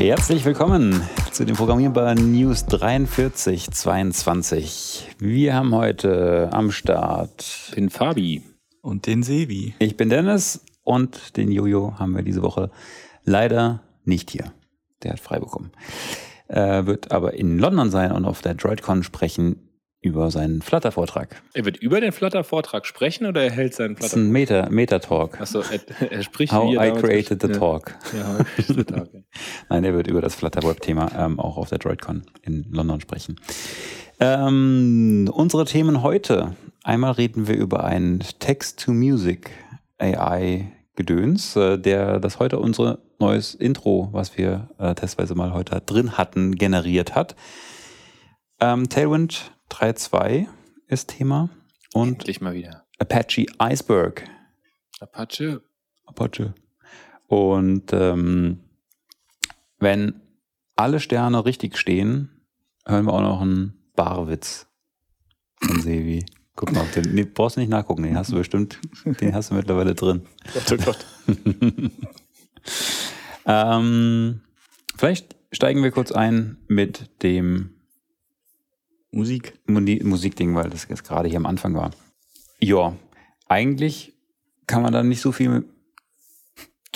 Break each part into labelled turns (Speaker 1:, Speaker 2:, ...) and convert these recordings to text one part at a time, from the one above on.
Speaker 1: Herzlich willkommen zu den Programmierbar News 4322. Wir haben heute am Start
Speaker 2: den Fabi
Speaker 3: und den Sevi.
Speaker 1: Ich bin Dennis und den Jojo haben wir diese Woche leider nicht hier. Der hat frei bekommen. Äh, wird aber in London sein und auf der DroidCon sprechen über seinen Flutter-Vortrag.
Speaker 2: Er wird über den Flutter-Vortrag sprechen oder er hält seinen
Speaker 1: Flutter? Das ist ein Meta, Meta-Talk.
Speaker 2: Achso, er, er, spricht
Speaker 1: How I created the ja. talk. Ja, the talk. Nein, er wird über das Flutter-Web-Thema ähm, auch auf der DroidCon in London sprechen. Ähm, unsere Themen heute. Einmal reden wir über ein Text-to-Music AI-Gedöns, äh, der das heute unser neues Intro, was wir äh, testweise mal heute drin hatten, generiert hat. Ähm, Tailwind 3.2 ist Thema. Und
Speaker 2: Endlich mal wieder.
Speaker 1: Apache Iceberg.
Speaker 2: Apache.
Speaker 1: Apache. Und ähm, wenn alle Sterne richtig stehen, hören wir auch noch einen Barwitz von Sevi. Guck mal, den nee, brauchst du nicht nachgucken, den hast du bestimmt, den hast du mittlerweile drin.
Speaker 2: Gott, oh Gott.
Speaker 1: ähm, vielleicht steigen wir kurz ein mit dem
Speaker 3: Musik.
Speaker 1: Musikding, weil das jetzt gerade hier am Anfang war. Ja, eigentlich kann man da nicht so viel.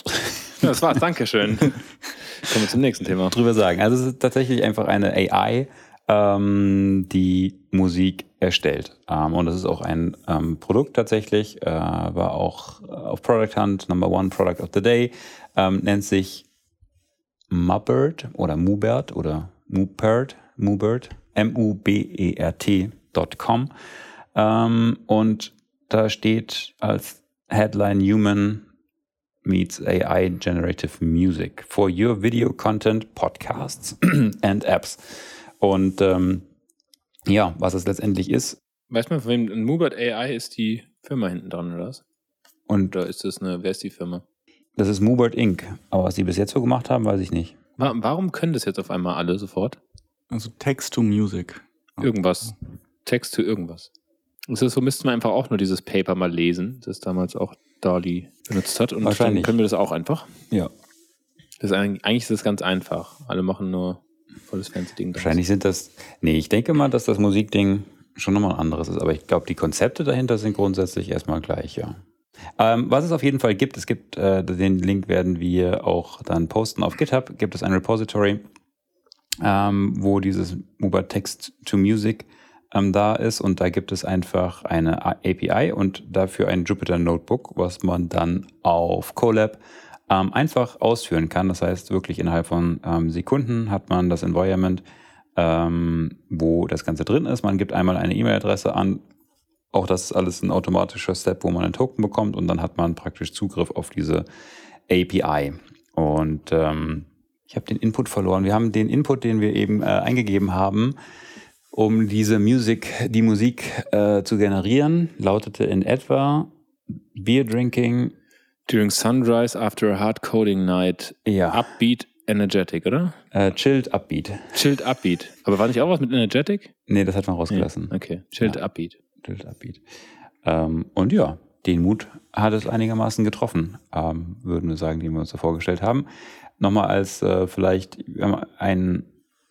Speaker 2: das war's, Dankeschön. Kommen wir zum nächsten Thema.
Speaker 1: Drüber sagen. Also es ist tatsächlich einfach eine AI, ähm, die Musik erstellt. Ähm, und das ist auch ein ähm, Produkt tatsächlich, äh, war auch äh, auf Product Hunt, Number One Product of the Day, ähm, nennt sich Mubbert oder Mubert oder Mubert, Mubert M-U-B-E-R-T.com. Ähm, und da steht als Headline Human meets AI Generative Music for your video content, podcasts and apps. Und ähm, ja, was es letztendlich ist.
Speaker 2: Weißt du, von wem Mubert AI ist die Firma hinten dran, oder was? Und da ist das eine, wer ist die Firma?
Speaker 1: Das ist Mubert Inc. Aber was sie bis jetzt so gemacht haben, weiß ich nicht.
Speaker 2: Warum können das jetzt auf einmal alle sofort?
Speaker 3: Also Text to Music.
Speaker 2: Irgendwas. Text to irgendwas. Ist so, müssten wir einfach auch nur dieses Paper mal lesen, das damals auch Dali benutzt hat. Und
Speaker 1: Wahrscheinlich.
Speaker 2: dann können wir das auch einfach.
Speaker 1: Ja.
Speaker 2: Das ist eigentlich ist das ganz einfach. Alle machen nur volles fancy Ding.
Speaker 1: Wahrscheinlich sind das. Nee, ich denke mal, dass das Musikding schon nochmal ein anderes ist. Aber ich glaube, die Konzepte dahinter sind grundsätzlich erstmal gleich, ja. Ähm, was es auf jeden Fall gibt, es gibt, äh, den Link werden wir auch dann posten auf GitHub, gibt es ein Repository, ähm, wo dieses Uber Text to Music ähm, da ist und da gibt es einfach eine API und dafür ein Jupyter Notebook, was man dann auf Colab ähm, einfach ausführen kann. Das heißt, wirklich innerhalb von ähm, Sekunden hat man das Environment, ähm, wo das Ganze drin ist. Man gibt einmal eine E-Mail-Adresse an. Auch das ist alles ein automatischer Step, wo man einen Token bekommt und dann hat man praktisch Zugriff auf diese API. Und ähm, ich habe den Input verloren. Wir haben den Input, den wir eben äh, eingegeben haben, um diese Musik, die Musik äh, zu generieren, lautete in etwa Beer Drinking
Speaker 2: During sunrise after a hard coding night.
Speaker 1: Ja.
Speaker 2: Upbeat, energetic, oder?
Speaker 1: Äh, chilled Upbeat.
Speaker 2: Chilled Upbeat. Aber war nicht auch was mit energetic?
Speaker 1: Nee, das hat man rausgelassen.
Speaker 2: Nee. Okay. Chilled ja. Upbeat.
Speaker 1: Chilled Upbeat. Ähm, und ja, den Mut hat es einigermaßen getroffen, ähm, würden wir sagen, den wir uns da vorgestellt haben nochmal als äh, vielleicht ein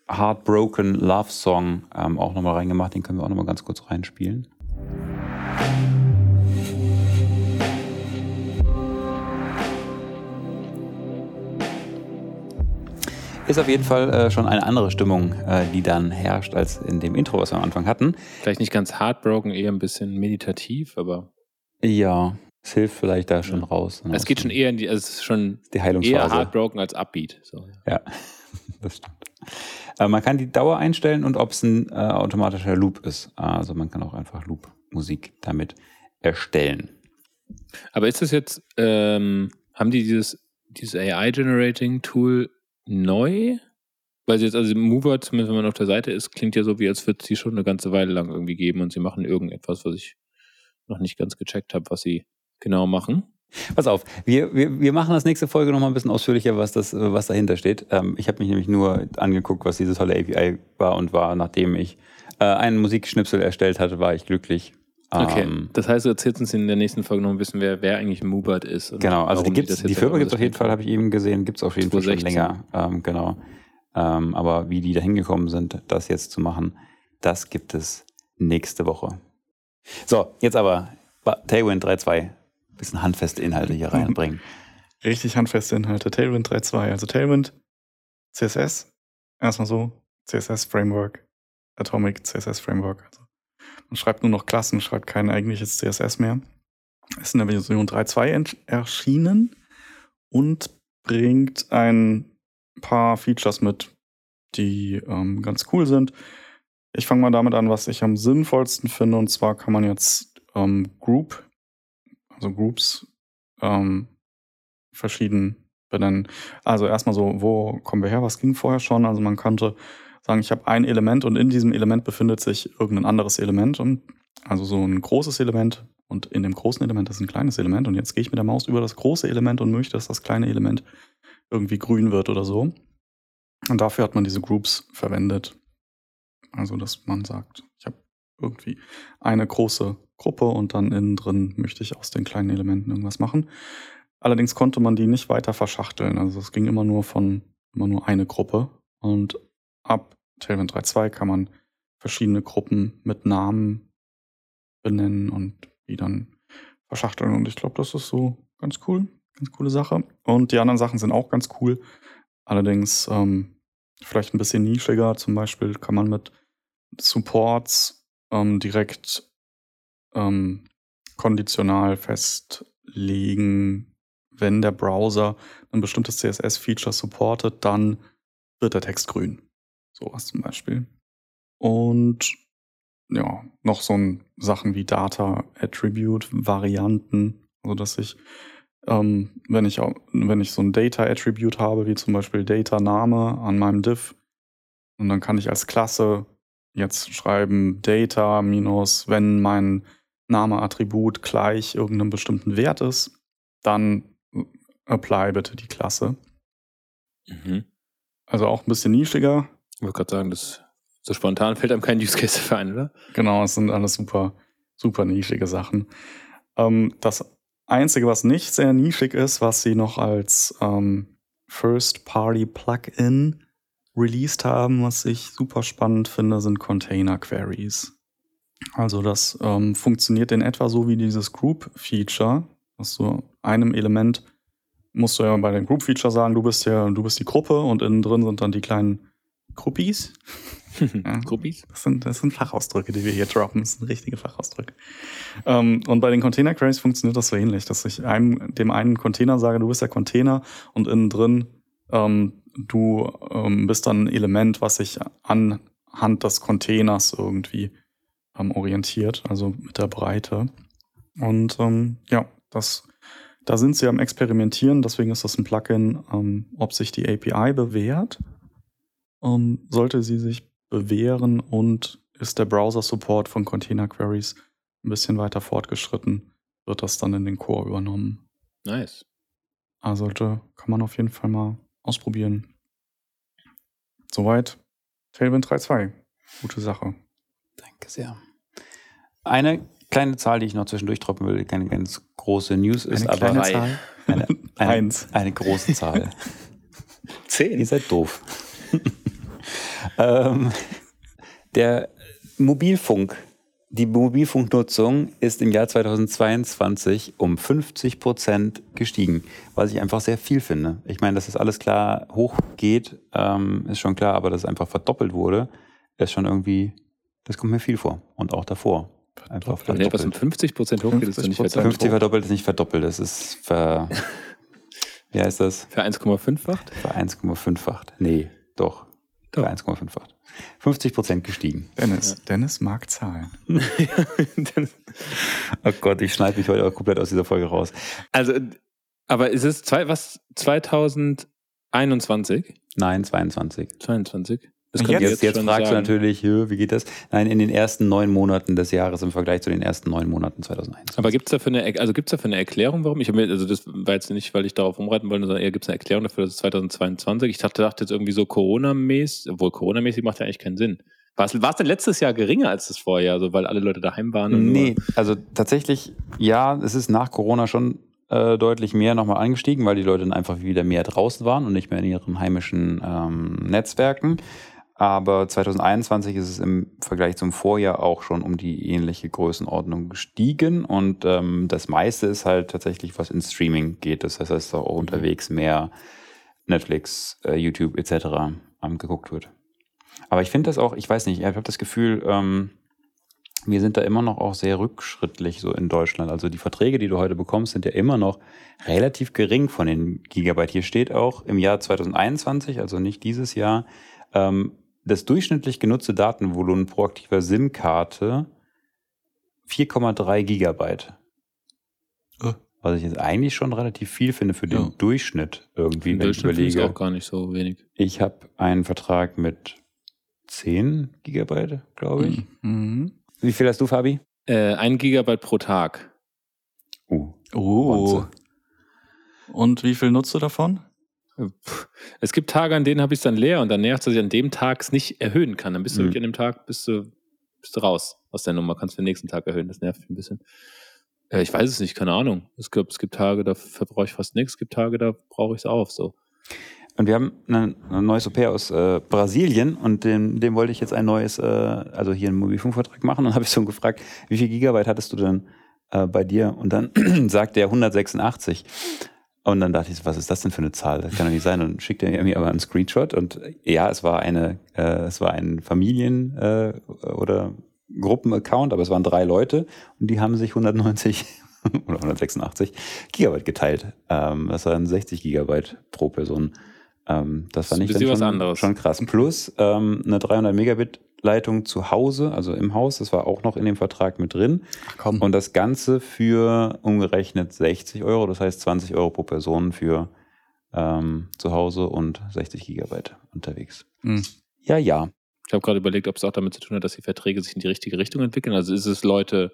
Speaker 1: Heartbroken Love Song ähm, auch nochmal reingemacht. Den können wir auch nochmal ganz kurz reinspielen. Ist auf jeden Fall äh, schon eine andere Stimmung, äh, die dann herrscht, als in dem Intro, was wir am Anfang hatten.
Speaker 2: Vielleicht nicht ganz heartbroken, eher ein bisschen meditativ, aber.
Speaker 1: Ja, es hilft vielleicht da schon ja. raus.
Speaker 2: Ne? Es geht schon eher in die, also es ist schon
Speaker 1: die Heilungsphase.
Speaker 2: eher heartbroken als Upbeat. So.
Speaker 1: Ja, das stimmt. Äh, man kann die Dauer einstellen und ob es ein äh, automatischer Loop ist. Also man kann auch einfach Loop-Musik damit erstellen.
Speaker 2: Aber ist das jetzt, ähm, haben die dieses, dieses AI-Generating-Tool neu? Weil sie jetzt, also Mover, zumindest wenn man auf der Seite ist, klingt ja so, wie als würde es sie schon eine ganze Weile lang irgendwie geben und sie machen irgendetwas, was ich noch nicht ganz gecheckt habe, was sie genau machen.
Speaker 1: Pass auf, wir, wir, wir machen das nächste Folge nochmal ein bisschen ausführlicher, was, das, was dahinter steht. Ähm, ich habe mich nämlich nur angeguckt, was diese tolle API war und war, nachdem ich äh, einen Musikschnipsel erstellt hatte, war ich glücklich.
Speaker 2: Okay,
Speaker 1: Ähm,
Speaker 2: das heißt, du erzählst uns in der nächsten Folge noch ein bisschen, wer, wer eigentlich Moobird ist.
Speaker 1: Genau, also die gibt's, die Firma gibt es auf jeden Fall, habe ich eben gesehen, gibt es auf jeden Fall schon
Speaker 2: 2016.
Speaker 1: länger. Ähm, genau. Ähm, aber wie die da hingekommen sind, das jetzt zu machen, das gibt es nächste Woche. So, jetzt aber Tailwind 3.2. Bisschen handfeste Inhalte hier reinbringen.
Speaker 3: Richtig handfeste Inhalte. Tailwind 3.2. Also Tailwind, CSS, erstmal so, CSS Framework, Atomic CSS Framework. Also man schreibt nur noch Klassen, schreibt kein eigentliches CSS mehr. Ist in der Version 3.2 ent- erschienen und bringt ein paar Features mit, die ähm, ganz cool sind. Ich fange mal damit an, was ich am sinnvollsten finde. Und zwar kann man jetzt ähm, Group, also Groups, ähm, verschieden benennen. Also erstmal so, wo kommen wir her? Was ging vorher schon? Also man könnte sagen, ich habe ein Element und in diesem Element befindet sich irgendein anderes Element. Also so ein großes Element und in dem großen Element ist ein kleines Element. Und jetzt gehe ich mit der Maus über das große Element und möchte, dass das kleine Element irgendwie grün wird oder so. Und dafür hat man diese Groups verwendet. Also, dass man sagt, ich habe irgendwie eine große Gruppe und dann innen drin möchte ich aus den kleinen Elementen irgendwas machen. Allerdings konnte man die nicht weiter verschachteln. Also es ging immer nur von immer nur eine Gruppe. Und ab Tailwind 3.2 kann man verschiedene Gruppen mit Namen benennen und die dann verschachteln. Und ich glaube, das ist so ganz cool, ganz coole Sache. Und die anderen Sachen sind auch ganz cool. Allerdings ähm, vielleicht ein bisschen nischiger. Zum Beispiel kann man mit Supports ähm, direkt ähm, konditional festlegen, wenn der Browser ein bestimmtes CSS-Feature supportet, dann wird der Text grün. Sowas zum Beispiel. Und ja, noch so ein Sachen wie Data Attribute Varianten, also dass ich ähm, wenn ich wenn ich so ein Data Attribute habe, wie zum Beispiel Data Name an meinem Div, und dann kann ich als Klasse jetzt schreiben Data minus, wenn mein Name Attribut gleich irgendeinem bestimmten Wert ist, dann apply bitte die Klasse.
Speaker 2: Mhm.
Speaker 3: Also auch ein bisschen nischiger,
Speaker 2: Ich wollte gerade sagen, das so spontan fällt einem kein Use Case dafür ein, oder?
Speaker 3: Genau, es sind alles super, super nischige Sachen. Ähm, das Einzige, was nicht sehr nischig ist, was sie noch als ähm, First-Party-Plugin released haben, was ich super spannend finde, sind Container-Queries. Also das ähm, funktioniert in etwa so wie dieses Group-Feature, dass du einem Element musst du ja bei dem Group-Feature sagen, du bist ja, du bist die Gruppe und innen drin sind dann die kleinen Gruppies. Ja. Das sind, das sind Fachausdrücke, die wir hier droppen. Das sind richtige Fachausdrücke. Ähm, und bei den Container Queries funktioniert das so ähnlich, dass ich einem, dem einen Container sage, du bist der Container und innen drin ähm, du ähm, bist dann ein Element, was sich anhand des Containers irgendwie ähm, orientiert, also mit der Breite. Und ähm, ja, das, da sind sie am Experimentieren, deswegen ist das ein Plugin, ähm, ob sich die API bewährt. Ähm, sollte sie sich bewähren und ist der Browser-Support von Container Queries ein bisschen weiter fortgeschritten, wird das dann in den Core übernommen.
Speaker 2: Nice.
Speaker 3: Also da kann man auf jeden Fall mal ausprobieren. Soweit Tailwind 3.2. Gute Sache.
Speaker 1: Danke sehr. Eine kleine Zahl, die ich noch zwischendurch droppen will, keine ganz große News ist,
Speaker 3: Eine
Speaker 1: aber
Speaker 2: drei.
Speaker 3: Zahl.
Speaker 1: eine, eine,
Speaker 3: Eins.
Speaker 1: eine große Zahl. Ihr
Speaker 2: Zehn.
Speaker 1: seid doof. ähm, der Mobilfunk, die Mobilfunknutzung ist im Jahr 2022 um 50 Prozent gestiegen, was ich einfach sehr viel finde. Ich meine, dass das alles klar hochgeht, ähm, ist schon klar, aber dass es einfach verdoppelt wurde, ist schon irgendwie, das kommt mir viel vor. Und auch davor. Einfach
Speaker 2: Wenn etwas um
Speaker 1: verdoppelt.
Speaker 2: 50 Prozent hochgeht, ist doch nicht
Speaker 3: 50%.
Speaker 2: weiter.
Speaker 1: 50 verdoppelt ist nicht verdoppelt, das ist ver. Wie heißt das?
Speaker 2: Für 1,5-facht?
Speaker 1: Für 1,5-facht. Nee, doch.
Speaker 2: Doch.
Speaker 1: Für 1,5-facht. 50 Prozent gestiegen.
Speaker 3: Dennis. Dennis mag Zahlen.
Speaker 1: Oh Gott, ich schneide mich heute auch komplett aus dieser Folge raus.
Speaker 2: also, aber ist es zwei, was? 2021?
Speaker 1: Nein, 22.
Speaker 2: 22? Das
Speaker 1: Jetzt, jetzt
Speaker 2: schon
Speaker 1: fragst du
Speaker 2: sagen.
Speaker 1: natürlich, hö, wie geht das? Nein, in den ersten neun Monaten des Jahres im Vergleich zu den ersten neun Monaten 2001.
Speaker 2: Aber gibt es dafür eine, also gibt's dafür eine Erklärung, warum? Ich mir, also das war jetzt nicht, weil ich darauf umreiten wollte, sondern eher gibt es eine Erklärung dafür, dass es 2022. Ich dachte, dachte jetzt irgendwie so Corona-mäßig, obwohl Corona-mäßig macht ja eigentlich keinen Sinn. War es, denn letztes Jahr geringer als das Vorjahr, so weil alle Leute daheim waren? Und
Speaker 1: Nee, also tatsächlich, ja, es ist nach Corona schon äh, deutlich mehr nochmal angestiegen, weil die Leute dann einfach wieder mehr draußen waren und nicht mehr in ihren heimischen ähm, Netzwerken. Aber 2021 ist es im Vergleich zum Vorjahr auch schon um die ähnliche Größenordnung gestiegen. Und ähm, das meiste ist halt tatsächlich, was in Streaming geht. Das heißt, da auch unterwegs mehr Netflix, äh, YouTube etc. Ähm, geguckt wird. Aber ich finde das auch, ich weiß nicht, ich habe das Gefühl, ähm, wir sind da immer noch auch sehr rückschrittlich so in Deutschland. Also die Verträge, die du heute bekommst, sind ja immer noch relativ gering von den Gigabyte. Hier steht auch im Jahr 2021, also nicht dieses Jahr, ähm, das durchschnittlich genutzte Datenvolumen pro aktiver SIM-Karte 4,3 Gigabyte.
Speaker 3: Äh.
Speaker 1: Was ich jetzt eigentlich schon relativ viel finde für den
Speaker 3: Ja.
Speaker 1: Durchschnitt irgendwie,
Speaker 2: im
Speaker 1: wenn ich
Speaker 2: Durchschnitt ich
Speaker 1: überlege.
Speaker 2: auch gar nicht so wenig.
Speaker 1: Ich habe einen Vertrag mit 10 Gigabyte, glaube ich.
Speaker 3: Mhm.
Speaker 1: Wie viel hast du, Fabi?
Speaker 2: Äh, ein Gigabyte pro Tag.
Speaker 3: Oh.
Speaker 1: Bonze.
Speaker 3: Und wie viel nutzt du davon?
Speaker 2: Es gibt Tage, an denen habe ich es dann leer und dann nervt es, dass ich an dem Tag es nicht erhöhen kann. Dann bist du
Speaker 1: Mhm.
Speaker 2: wirklich an dem Tag, bist du, bist du raus aus der Nummer, kannst du den nächsten Tag erhöhen. Das nervt mich ein bisschen. Äh, ich weiß es nicht, keine Ahnung. Es gibt, es gibt Tage, da verbrauche ich fast nichts, es gibt Tage, da brauche ich es auf. So.
Speaker 1: Und wir haben ein, ein neues Au-pair aus äh, Brasilien und dem, dem wollte ich jetzt ein neues, äh, also hier einen Mobilfunkvertrag machen. Und dann habe ich so gefragt, wie viel Gigabyte hattest du denn äh, bei dir? Und dann sagt er 186. Und dann dachte ich, so, was ist das denn für eine Zahl? Das kann doch nicht sein. Und schickte er mir aber einen Screenshot. Und ja, es war eine, äh, es war ein Familien- äh, oder Gruppenaccount, aber es waren drei Leute und die haben sich 190 oder 186 Gigabyte geteilt. Ähm, das waren 60 Gigabyte pro Person. Ähm, das fand ich dann schon, schon krass. Plus ähm, eine 300 Megabit Leitung zu Hause, also im Haus, das war auch noch in dem Vertrag mit drin.
Speaker 3: Ach komm.
Speaker 1: Und das Ganze für umgerechnet 60 Euro, das heißt 20 Euro pro Person für ähm, zu Hause und 60 Gigabyte unterwegs.
Speaker 3: Mhm.
Speaker 1: Ja, ja.
Speaker 2: Ich habe gerade überlegt, ob es auch damit zu tun hat, dass die Verträge sich in die richtige Richtung entwickeln. Also ist es Leute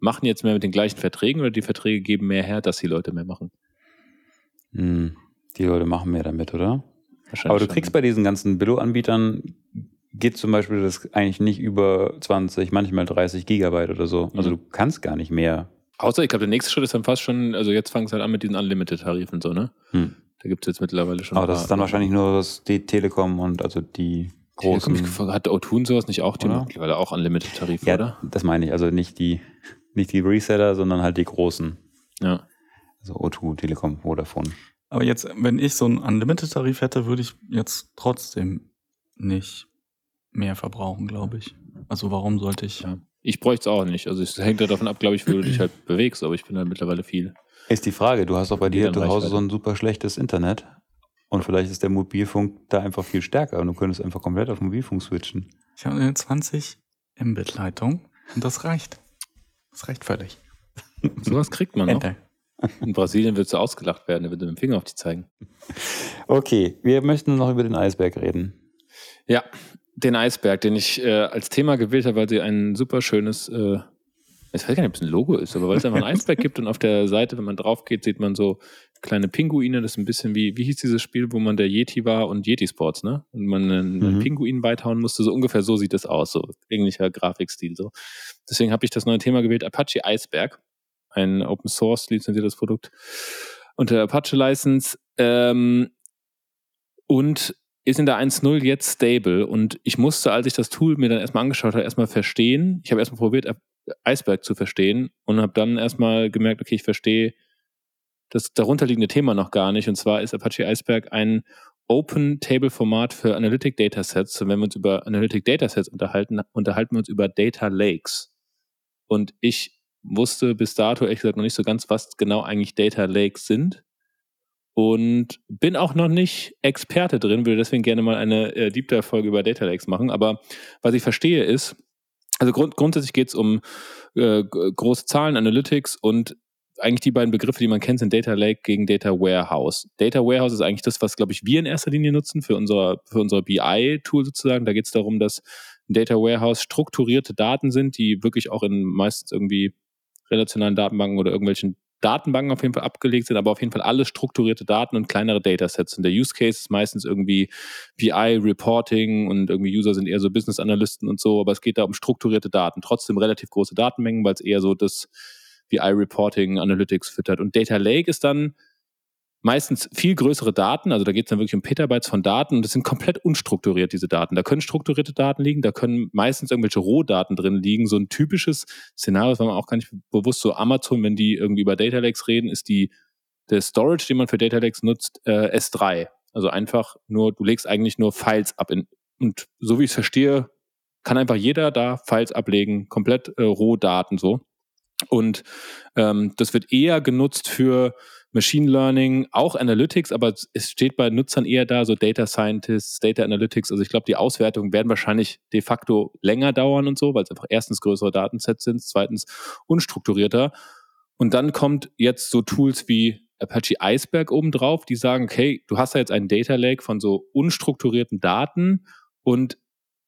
Speaker 2: machen jetzt mehr mit den gleichen Verträgen oder die Verträge geben mehr her, dass die Leute mehr machen?
Speaker 1: Hm, die Leute machen mehr damit, oder?
Speaker 2: Wahrscheinlich
Speaker 1: Aber du
Speaker 2: schon,
Speaker 1: kriegst bei diesen ganzen Billo-Anbietern geht zum Beispiel das eigentlich nicht über 20, manchmal 30 Gigabyte oder so. Also
Speaker 2: Mhm.
Speaker 1: du kannst gar nicht mehr.
Speaker 2: Außer, ich glaube, der nächste Schritt ist dann fast schon, also jetzt fangen es halt an mit diesen Unlimited-Tarifen so, ne?
Speaker 1: Hm.
Speaker 2: Da gibt es jetzt mittlerweile schon.
Speaker 1: Aber das ist dann wahrscheinlich nur das, die Telekom und also die
Speaker 2: Telekom,
Speaker 1: großen.
Speaker 2: ich- Hat O2 und sowas nicht auch? Die
Speaker 1: Oder?
Speaker 2: mittlerweile auch Unlimited-Tarife,
Speaker 1: Ja,
Speaker 2: oder?
Speaker 1: das meine ich. Also nicht die, nicht die Reseller, sondern halt die großen.
Speaker 2: Ja.
Speaker 1: Also O2, Telekom, Vodafone.
Speaker 3: Aber jetzt, wenn ich so einen Unlimited-Tarif hätte, würde ich jetzt trotzdem nicht mehr verbrauchen, glaube ich. Also warum sollte ich?
Speaker 2: ja. Ich bräuchte es auch nicht. Also es hängt ja davon ab, glaube ich, wie du dich halt bewegst, aber ich bin halt mittlerweile viel.
Speaker 1: Ist die Frage, du hast doch bei dir zu Hause so ein super schlechtes Internet. Und vielleicht ist der Mobilfunk da einfach viel stärker und du könntest einfach komplett auf Mobilfunk switchen.
Speaker 3: Ich habe eine 20 Mbit-Leitung und das reicht. Das reicht völlig.
Speaker 2: Sowas kriegt man noch. In Brasilien wird so ausgelacht werden, der wird mit dem Finger auf dich zeigen.
Speaker 1: Okay, wir möchten noch über den Eisberg reden.
Speaker 2: Ja, den Eisberg, den ich äh, als Thema gewählt habe, weil sie ein super schönes, äh, ich weiß gar nicht, ob es ein Logo ist, aber weil es einfach ein Eisberg gibt und auf der Seite, wenn man drauf geht, sieht man so kleine Pinguine. Das ist ein bisschen wie, wie hieß dieses Spiel, wo man der Yeti war und Yeti Sports, ne? Und man einen, einen
Speaker 1: Mhm.
Speaker 2: Pinguin beithauen musste. So ungefähr so sieht das aus, so ähnlicher Grafikstil. So. Deswegen habe ich das neue Thema gewählt, Apache Eisberg. Ein Open Source lizenziertes Produkt unter Apache License. Ähm, und ist in der 1.0 jetzt stable und ich musste, als ich das Tool mir dann erstmal angeschaut habe, erstmal verstehen. Ich habe erstmal probiert, Iceberg zu verstehen und habe dann erstmal gemerkt, okay, ich verstehe das darunterliegende Thema noch gar nicht. Und zwar ist Apache Iceberg ein Open Table Format für Analytic Datasets. Und wenn wir uns über Analytic Datasets unterhalten, unterhalten wir uns über Data Lakes. Und ich wusste bis dato ehrlich gesagt noch nicht so ganz, was genau eigentlich Data Lakes sind und bin auch noch nicht Experte drin, würde deswegen gerne mal eine äh, Deep Dive Folge über Data Lakes machen. Aber was ich verstehe ist, also grund grundsätzlich geht es um äh, große Zahlen, Analytics und eigentlich die beiden Begriffe, die man kennt, sind Data Lake gegen Data Warehouse. Data Warehouse ist eigentlich das, was, glaube ich, wir in erster Linie nutzen für unser, für unser BI-Tool sozusagen. Da geht es darum, dass Data Warehouse strukturierte Daten sind, die wirklich auch in meistens irgendwie relationalen Datenbanken oder irgendwelchen Datenbanken auf jeden Fall abgelegt sind, aber auf jeden Fall alle strukturierte Daten und kleinere Datasets. Und der Use Case ist meistens irgendwie BI, Reporting und irgendwie User sind eher so Business Analysten und so, aber es geht da um strukturierte Daten. Trotzdem relativ große Datenmengen, weil es eher so das BI Reporting, Analytics füttert. Und Data Lake ist dann meistens viel größere Daten, also da geht es dann wirklich um Petabytes von Daten und das sind komplett unstrukturiert, diese Daten. Da können strukturierte Daten liegen, da können meistens irgendwelche Rohdaten drin liegen. So ein typisches Szenario, das war man auch gar nicht bewusst, so Amazon, wenn die irgendwie über Data Lakes reden, ist die, der Storage, den man für Data Lakes nutzt, äh, S3. Also einfach nur, du legst eigentlich nur Files ab. In, und so wie ich es verstehe, kann einfach jeder da Files ablegen, komplett äh, Rohdaten so. Und ähm, das wird eher genutzt für Machine Learning, auch Analytics, aber es steht bei Nutzern eher da, so Data Scientists, Data Analytics. Also ich glaube, die Auswertungen werden wahrscheinlich de facto länger dauern und so, weil es einfach erstens größere Datensets sind, zweitens unstrukturierter. Und dann kommt jetzt so Tools wie Apache Iceberg obendrauf, die sagen, okay, du hast da jetzt einen Data Lake von so unstrukturierten Daten und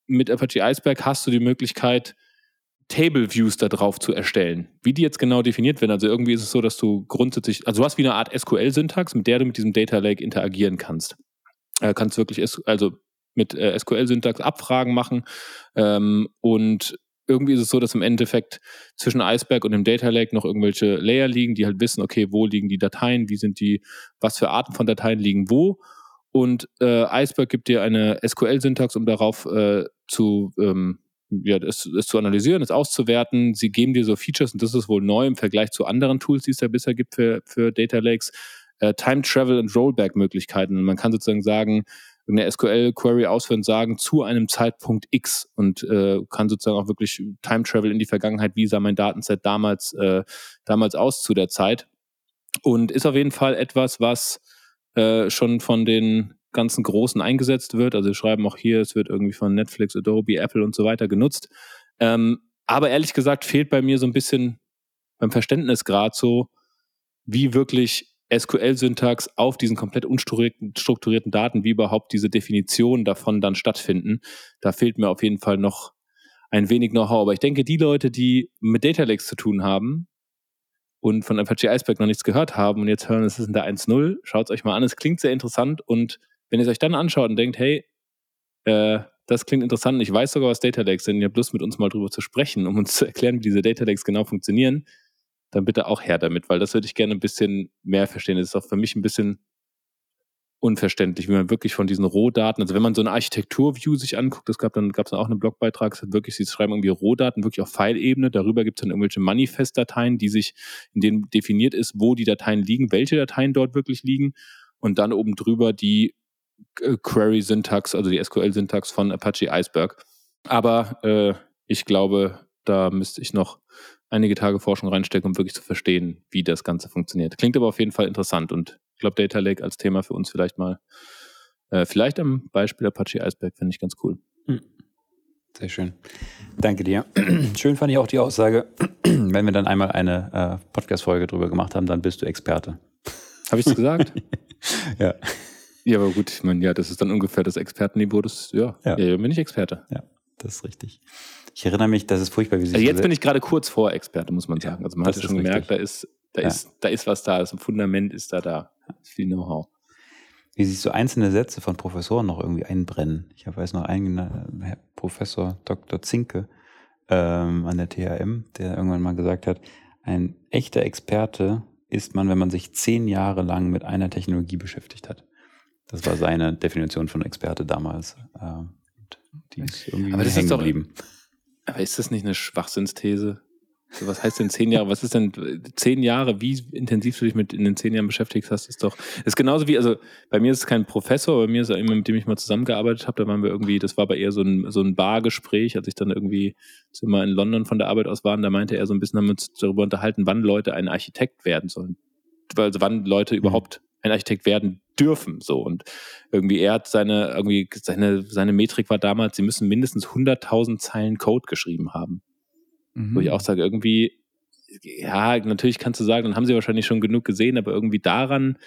Speaker 2: mit Apache Iceberg hast du die Möglichkeit, Table Views da drauf zu erstellen. Wie die jetzt genau definiert werden, also irgendwie ist es so, dass du grundsätzlich, also du hast wie eine Art SQL-Syntax, mit der du mit diesem Data Lake interagieren kannst. Äh, kannst wirklich, also mit äh, SQL-Syntax Abfragen machen ähm, und irgendwie ist es so, dass im Endeffekt zwischen Iceberg und dem Data Lake noch irgendwelche Layer liegen, die halt wissen, okay, wo liegen die Dateien, wie sind die, was für Arten von Dateien liegen wo. Und äh, Iceberg gibt dir eine SQL-Syntax, um darauf äh, zu ähm, ja, es, es zu analysieren, es auszuwerten. Sie geben dir so Features, und das ist wohl neu im Vergleich zu anderen Tools, die es ja bisher gibt für, für Data Lakes, äh, Time Travel und Rollback-Möglichkeiten. Man kann sozusagen sagen, eine SQL-Query ausführen, sagen, zu einem Zeitpunkt X und äh, kann sozusagen auch wirklich Time Travel in die Vergangenheit, wie sah mein Datenset damals, äh, damals aus zu der Zeit. Und ist auf jeden Fall etwas, was äh, schon von den ganzen Großen eingesetzt wird. Also wir schreiben auch hier, es wird irgendwie von Netflix, Adobe, Apple und so weiter genutzt. Ähm, aber ehrlich gesagt fehlt bei mir so ein bisschen beim Verständnisgrad so, wie wirklich SQL-Syntax auf diesen komplett unstrukturierten Daten, wie überhaupt diese Definitionen davon dann stattfinden. Da fehlt mir auf jeden Fall noch ein wenig Know-how. Aber ich denke, die Leute, die mit Data Lakes zu tun haben und von Apache Iceberg noch nichts gehört haben und jetzt hören, es ist in der 1.0, schaut es euch mal an. Es klingt sehr interessant und wenn ihr es euch dann anschaut und denkt, hey, äh, das klingt interessant, ich weiß sogar, was Data Lakes sind, ja bloß mit uns mal drüber zu sprechen, um uns zu erklären, wie diese Data Lakes genau funktionieren, dann bitte auch her damit, weil das würde ich gerne ein bisschen mehr verstehen. Das ist auch für mich ein bisschen unverständlich, wie man wirklich von diesen Rohdaten, also wenn man so eine Architektur-View sich anguckt, es gab dann, gab es dann auch einen Blogbeitrag, es hat wirklich, sie schreiben irgendwie Rohdaten wirklich auf File-Ebene, darüber gibt es dann irgendwelche Manifest-Dateien, die sich, in denen definiert ist, wo die Dateien liegen, welche Dateien dort wirklich liegen und dann oben drüber die Query-Syntax, also die SQL-Syntax von Apache Iceberg. Aber äh, ich glaube, da müsste ich noch einige Tage Forschung reinstecken, um wirklich zu verstehen, wie das Ganze funktioniert. Klingt aber auf jeden Fall interessant und ich glaube, Data Lake als Thema für uns vielleicht mal, äh, vielleicht am Beispiel Apache Iceberg finde ich ganz cool. Hm.
Speaker 1: Sehr schön. Danke dir. Schön fand ich auch die Aussage, wenn wir dann einmal eine äh, Podcast-Folge drüber gemacht haben, dann bist du Experte.
Speaker 2: Habe ich es gesagt?
Speaker 1: ja.
Speaker 2: Ja, aber gut, ich meine, ja, das ist dann ungefähr das Expertenniveau des, ja, ja, ja bin ich Experte.
Speaker 1: Ja, das ist richtig. Ich erinnere mich, das ist furchtbar, wie sich.
Speaker 2: Also jetzt bin ich gerade kurz vor Experte, muss man sagen. Also man hat ja schon gemerkt, da ist, da ja. ist, da ist was da, das Fundament ist da da. Viel Know-how.
Speaker 1: Wie sich so einzelne Sätze von Professoren noch irgendwie einbrennen. Ich weiß noch einen Herr Professor Dr. Zinke ähm, an der THM, der irgendwann mal gesagt hat, ein echter Experte ist man, wenn man sich zehn Jahre lang mit einer Technologie beschäftigt hat. Das war seine Definition von Experte damals. Ähm, die ist irgendwie aber das
Speaker 2: ist doch, geblieben. Aber ist das nicht eine Schwachsinnsthese? So, was heißt denn zehn Jahre? Was ist denn zehn Jahre? Wie intensiv du dich mit in den zehn Jahren beschäftigt hast, ist doch, ist genauso wie, also bei mir ist es kein Professor, bei mir ist es jemand, mit dem ich mal zusammengearbeitet habe. Da waren wir irgendwie, das war aber eher so ein, so ein Bargespräch, als ich dann irgendwie so mal in London von der Arbeit aus war. da meinte er so ein bisschen, haben wir uns darüber unterhalten, wann Leute ein Architekt werden sollen. Also wann Leute überhaupt ein Architekt werden dürfen. So und irgendwie er hat seine irgendwie seine seine Metrik war damals, sie müssen mindestens 100.000 Zeilen Code geschrieben haben. Mhm. Wo ich auch sage irgendwie ja natürlich kannst du sagen, dann haben sie wahrscheinlich schon genug gesehen, aber irgendwie daran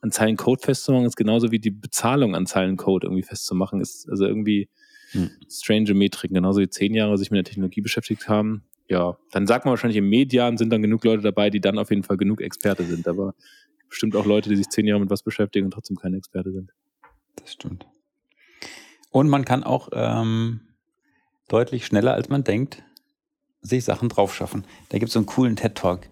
Speaker 2: an Zeilen Code festzumachen ist genauso wie die Bezahlung an Zeilen Code irgendwie festzumachen ist also irgendwie hm. strange Metriken, genauso wie zehn Jahre sich mit der Technologie beschäftigt haben. ja, dann sagt man wahrscheinlich im Median sind dann genug Leute dabei, die dann auf jeden Fall genug Experte sind. Aber bestimmt auch Leute, die sich zehn Jahre mit was beschäftigen und trotzdem keine Experte sind.
Speaker 1: Das stimmt. Und man kann auch ähm, deutlich schneller, als man denkt, sich Sachen drauf schaffen. Da gibt es so einen coolen TED-Talk.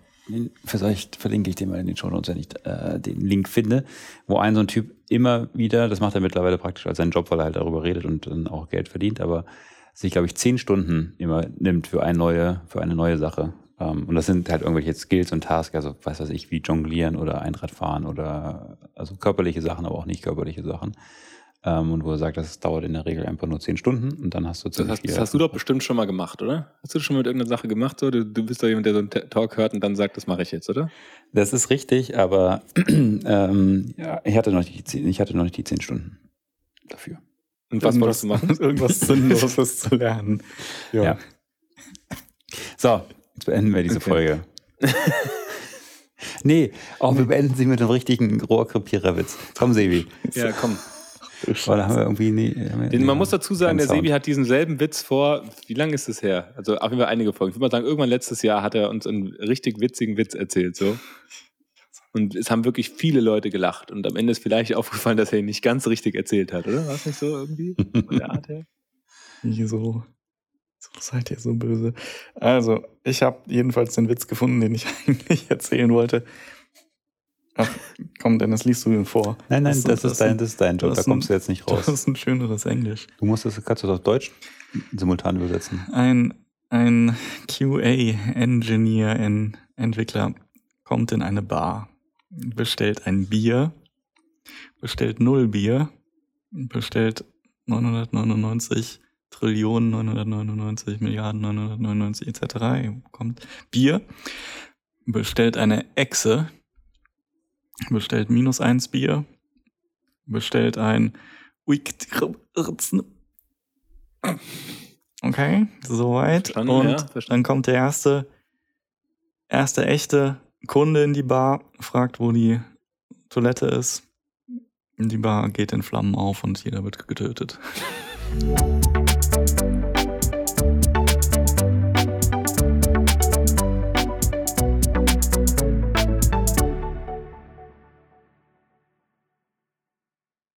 Speaker 1: Vielleicht verlinke ich den mal in den Show Notes, wenn ich äh, den Link finde, wo ein so ein Typ immer wieder, das macht er mittlerweile praktisch als seinen Job, weil er halt darüber redet und dann auch Geld verdient, aber sich, glaube ich, zehn Stunden immer nimmt für eine neue, für eine neue Sache. Ähm, und das sind halt irgendwelche Skills und Tasks, also was weiß ich, wie Jonglieren oder Einradfahren oder also körperliche Sachen, aber auch nicht körperliche Sachen. Ähm, und wo er sagt, das dauert in der Regel einfach nur zehn Stunden und dann hast du
Speaker 2: ziemlich das hast. Das hast du doch bestimmt schon mal gemacht, oder? Hast du schon mal mit irgendeiner Sache gemacht? So? Du, du bist doch jemand, der so einen Talk hört und dann sagt, das mache ich jetzt, oder?
Speaker 1: Das ist richtig, aber ähm, ja, ich, hatte noch nicht die, ich hatte noch nicht die zehn Stunden dafür.
Speaker 3: Und was wolltest du machen? Irgendwas Sinnloses zu lernen.
Speaker 1: Ja. ja. So, jetzt beenden wir diese okay. Folge. nee, auch wir beenden sie mit einem richtigen Rohrkrepiererwitz. Komm, Sebi.
Speaker 2: Ja, komm.
Speaker 1: Oder haben wir irgendwie nie,
Speaker 2: Den, man muss dazu sagen, der Sebi hat diesen selben Witz vor, wie lange ist das her? Also auf jeden Fall einige Folgen. Ich würde mal sagen, irgendwann letztes Jahr hat er uns einen richtig witzigen Witz erzählt, so. Und es haben wirklich viele Leute gelacht. Und am Ende ist vielleicht aufgefallen, dass er ihn nicht ganz richtig erzählt hat, oder? War es nicht so irgendwie? Von der Art her?
Speaker 3: Wieso? So seid ihr so böse. Also, ich habe jedenfalls den Witz gefunden, den ich eigentlich erzählen wollte. Ach, komm, Dennis, liest du ihn vor.
Speaker 1: Nein, nein, das, das, ist, dein, das ist dein Job, da kommst du jetzt nicht raus.
Speaker 3: Das ist ein schöneres Englisch.
Speaker 1: Du musst das, kannst du das auf Deutsch simultan übersetzen.
Speaker 3: Ein, ein QA-Engineer, ein Entwickler, kommt in eine Bar, bestellt ein Bier, bestellt null Bier, bestellt 999 Trillionen, 999 Milliarden, 999 etc. kommt Bier, bestellt eine Echse, bestellt minus eins Bier, bestellt ein Okay, soweit.
Speaker 2: Verstanden,
Speaker 3: und
Speaker 2: ja,
Speaker 3: dann kommt der erste, erste echte Kunde in die Bar, fragt, wo die Toilette ist. Die Bar geht in Flammen auf und jeder wird getötet.